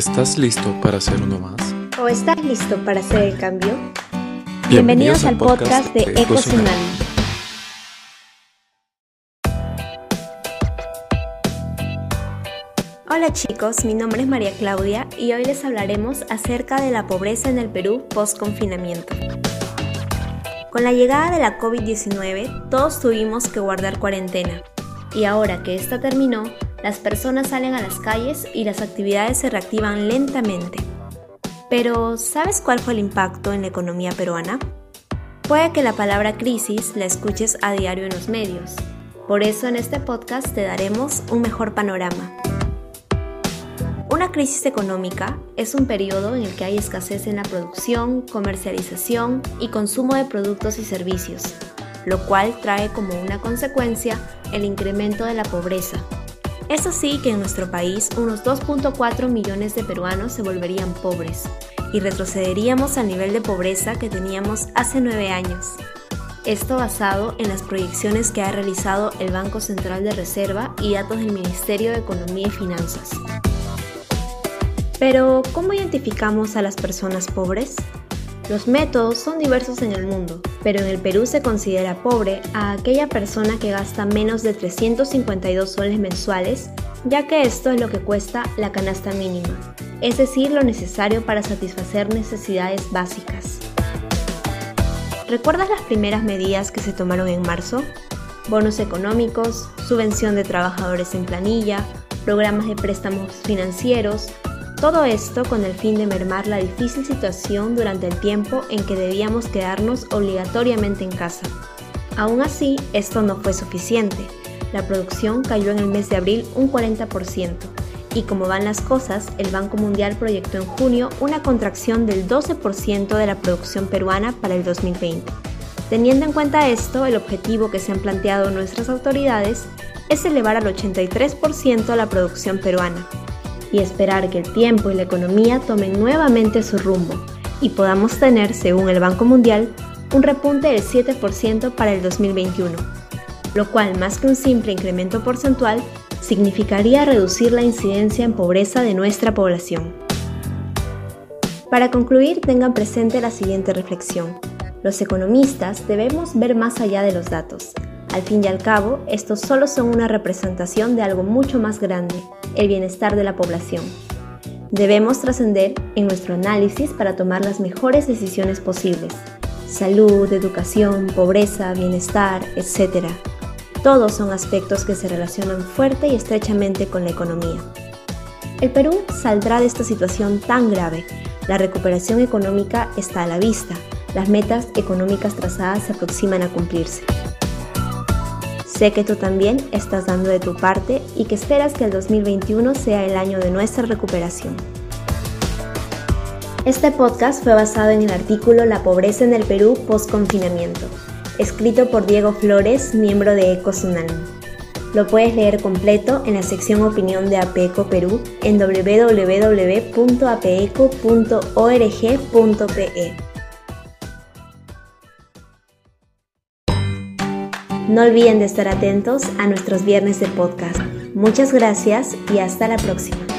¿Estás listo para hacer uno más? ¿O estás listo para hacer el cambio? Bienvenidos, al podcast, de Tsunami. Hola chicos, mi nombre es María Claudia y hoy les hablaremos acerca de la pobreza en el Perú post-confinamiento. Con la llegada de la COVID-19, todos tuvimos que guardar cuarentena. Y ahora que esta terminó, las personas salen a las calles y las actividades se reactivan lentamente. Pero, ¿sabes cuál fue el impacto en la economía peruana? Puede que la palabra crisis la escuches a diario en los medios. Por eso en este podcast te daremos un mejor panorama. Una crisis económica es un periodo en el que hay escasez en la producción, comercialización y consumo de productos y servicios, lo cual trae como una consecuencia el incremento de la pobreza, es así que en nuestro país unos 2.4 millones de peruanos se volverían pobres y retrocederíamos al nivel de pobreza que teníamos hace nueve años. Esto basado en las proyecciones que ha realizado el Banco Central de Reserva y datos del Ministerio de Economía y Finanzas. Pero, ¿cómo identificamos a las personas pobres? Los métodos son diversos en el mundo, pero en el Perú se considera pobre a aquella persona que gasta menos de 352 soles mensuales, ya que esto es lo que cuesta la canasta mínima, es decir, lo necesario para satisfacer necesidades básicas. ¿Recuerdas las primeras medidas que se tomaron en marzo? Bonos económicos, subvención de trabajadores en planilla, programas de préstamos financieros, todo esto con el fin de mermar la difícil situación durante el tiempo en que debíamos quedarnos obligatoriamente en casa. Aún así, esto no fue suficiente. La producción cayó en el mes de abril un 40%, y como van las cosas, el Banco Mundial proyectó en junio una contracción del 12% de la producción peruana para el 2020. Teniendo en cuenta esto, el objetivo que se han planteado nuestras autoridades es elevar al 83% la producción peruana, y esperar que el tiempo y la economía tomen nuevamente su rumbo y podamos tener, según el Banco Mundial, un repunte del 7% para el 2021, lo cual más que un simple incremento porcentual, significaría reducir la incidencia en pobreza de nuestra población. Para concluir, tengan presente la siguiente reflexión. Los economistas debemos ver más allá de los datos. Al fin y al cabo, estos solo son una representación de algo mucho más grande, el bienestar de la población. Debemos trascender en nuestro análisis para tomar las mejores decisiones posibles. Salud, educación, pobreza, bienestar, etc. Todos son aspectos que se relacionan fuerte y estrechamente con la economía. El Perú saldrá de esta situación tan grave. La recuperación económica está a la vista. Las metas económicas trazadas se aproximan a cumplirse. Sé que tú también estás dando de tu parte y que esperas que el 2021 sea el año de nuestra recuperación. Este podcast fue basado en el artículo La pobreza en el Perú post-confinamiento, escrito por Diego Flores, miembro de Ecosunami. Lo puedes leer completo en la sección Opinión de APECO Perú en www.apeco.org.pe. No olviden de estar atentos a nuestros viernes de podcast. Muchas gracias y hasta la próxima.